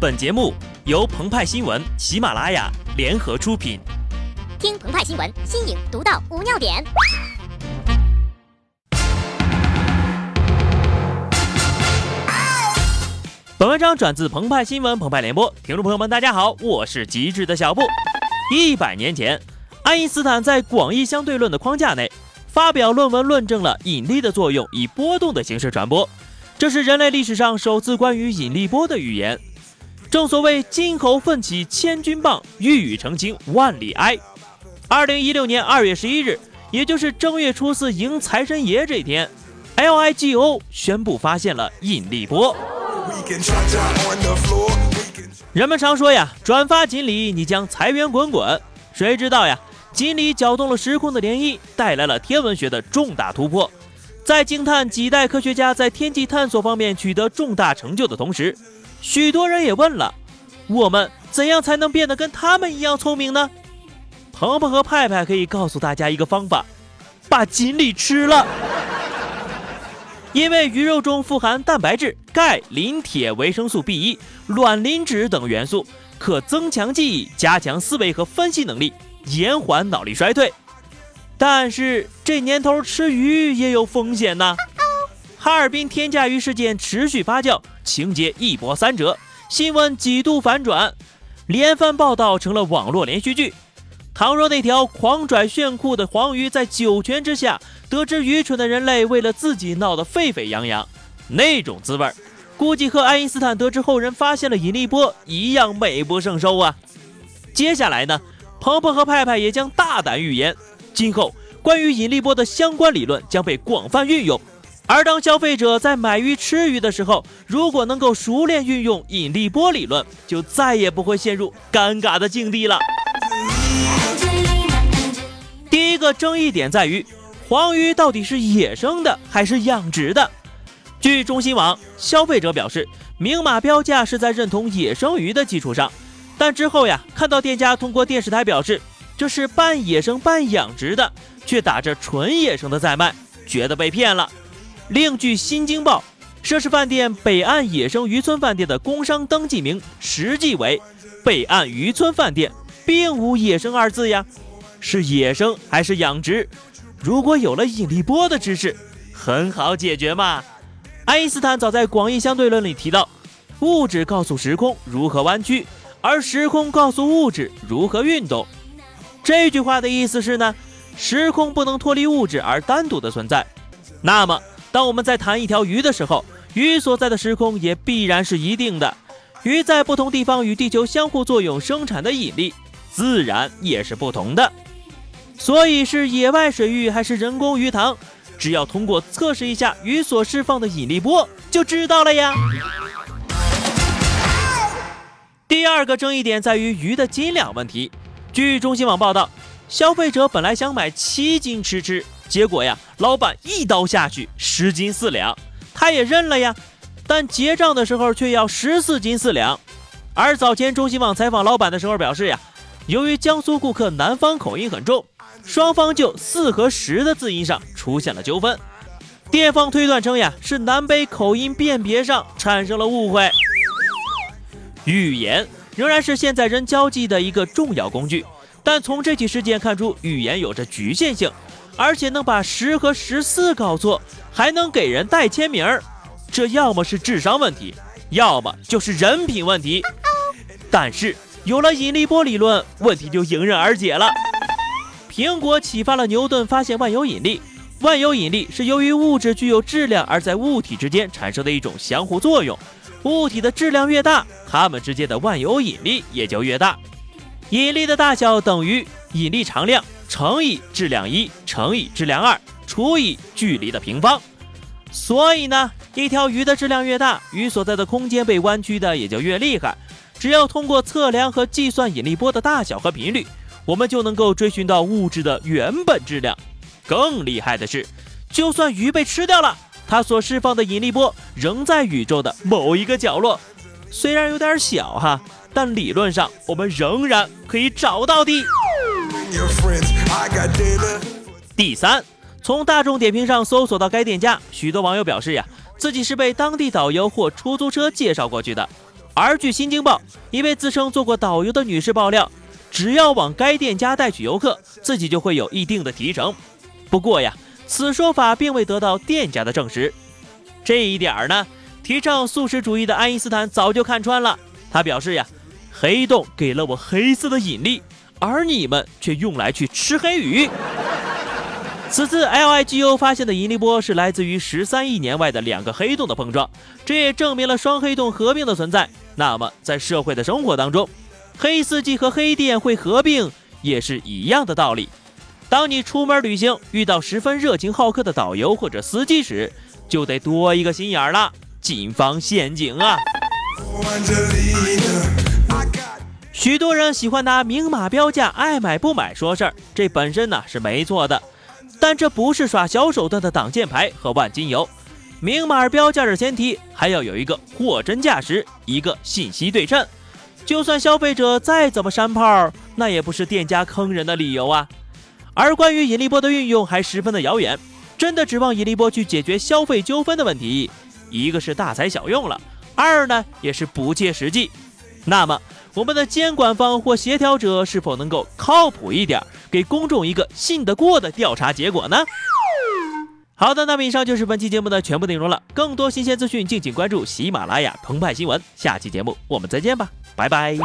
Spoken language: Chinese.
本节目由澎湃新闻、喜马拉雅联合出品。听澎湃新闻，新颖独到，无尿点。本文章转自澎湃新闻澎湃联播，听众朋友们，大家好，我是极致的小布。一百年前，爱因斯坦在广义相对论的框架内发表论文，论证了引力的作用以波动的形式传播，这是人类历史上首次关于引力波的预言。正所谓金猴奋起千钧棒，玉宇澄清万里埃。二零一六年二月十一日，也就是正月初四迎财神爷这天，LIGO 宣布发现了引力波。人们常说呀，转发锦鲤，你将财源滚滚。谁知道呀，锦鲤搅动了时空的涟漪，带来了天文学的重大突破。在惊叹几代科学家在天际探索方面取得重大成就的同时，许多人也问了：我们怎样才能变得跟他们一样聪明呢？鹏鹏和派派可以告诉大家一个方法：把锦鲤吃了。因为鱼肉中富含蛋白质、钙、磷、铁、维生素 B 一、卵磷脂等元素，可增强记忆、加强思维和分析能力，延缓脑力衰退。但是这年头吃鱼也有风险呐！哈尔滨天价鱼事件持续发酵，情节一波三折，新闻几度反转，连番报道成了网络连续剧。倘若那条狂拽炫酷的黄鱼在九泉之下，得知愚蠢的人类为了自己闹得沸沸扬扬，那种滋味，估计和爱因斯坦得知后人发现了引力波一样美不胜收啊！接下来呢，鹏鹏和派派也将大胆预言，今后关于引力波的相关理论将被广泛运用。而当消费者在买鱼吃鱼的时候，如果能够熟练运用引力波理论，就再也不会陷入尴尬的境地了。第一个争议点在于，黄鱼到底是野生的还是养殖的？据中新网，消费者表示，明码标价是在认同野生鱼的基础上，但之后呀，看到店家通过电视台表示这是半野生半养殖的，却打着纯野生的在卖，觉得被骗了。另据《新京报》，涉事饭店北岸野生渔村饭店的工商登记名实际为北岸渔村饭店，并无“野生”二字呀，是野生还是养殖？如果有了引力波的知识，很好解决嘛。爱因斯坦早在广义相对论里提到，物质告诉时空如何弯曲，而时空告诉物质如何运动。这句话的意思是呢，时空不能脱离物质而单独的存在。那么，当我们在谈一条鱼的时候，鱼所在的时空也必然是一定的。鱼在不同地方与地球相互作用生产的引力，自然也是不同的。所以是野外水域还是人工鱼塘，只要通过测试一下鱼所释放的引力波，就知道了呀。第二个争议点在于鱼的斤两问题。据中新网报道，消费者本来想买七斤吃吃。结果呀，老板一刀下去，十斤四两，他也认了呀。但结账的时候却要十四斤四两。而早前中新网采访老板的时候表示呀，由于江苏顾客南方口音很重，双方就四和十的字音上出现了纠纷。店方推断称呀，是南北口音辨别上产生了误会。语言仍然是现在人交际的一个重要工具，但从这起事件看出，语言有着局限性。而且能把十和十四搞错，还能给人代签名儿，这要么是智商问题，要么就是人品问题。但是有了引力波理论，问题就迎刃而解了。苹果启发了牛顿发现万有引力。万有引力是由于物质具有质量而在物体之间产生的一种相互作用，物体的质量越大，它们之间的万有引力也就越大。引力的大小等于引力常量。乘以质量一乘以质量二除以距离的平方，所以呢，一条鱼的质量越大，鱼所在的空间被弯曲的也就越厉害。只要通过测量和计算引力波的大小和频率，我们就能够追寻到物质的原本质量。更厉害的是，就算鱼被吃掉了，它所释放的引力波仍在宇宙的某一个角落，虽然有点小哈，但理论上我们仍然可以找到的。第三，从大众点评上搜索到该店家，许多网友表示呀，自己是被当地导游或出租车介绍过去的，而据《新京报》，一位自称做过导游的女士爆料，只要往该店家带取游客，自己就会有一定的提成。不过呀，此说法并未得到店家的证实。这一点儿呢，提倡素食主义的爱因斯坦早就看穿了。他表示呀，黑洞给了我黑色的引力，而你们却用来去吃黑鱼。此次 LIGO 发现的引力波是来自于十三亿年外的两个黑洞的碰撞，这也证明了双黑洞合并的存在。那么，在社会的生活当中，黑司机和黑店会合并也是一样的道理。当你出门旅行遇到十分热情好客的导游或者司机时，就得多一个心眼儿了，谨防陷阱啊！许多人喜欢拿明码标价、爱买不买说事儿，这本身呢是没错的。但这不是耍小手段的挡箭牌和万金油，明码标价是前提，还要有一个货真价实，一个信息对称。就算消费者再怎么山炮，那也不是店家坑人的理由啊。而关于引力波的运用还十分的遥远，真的指望引力波去解决消费纠纷的问题，一个是大材小用了，二呢也是不切实际。那么。我们的监管方或协调者是否能够靠谱一点，给公众一个信得过的调查结果呢？好的，那么以上就是本期节目的全部内容了。更多新鲜资讯，敬请关注喜马拉雅澎湃新闻。下期节目我们再见吧，拜拜。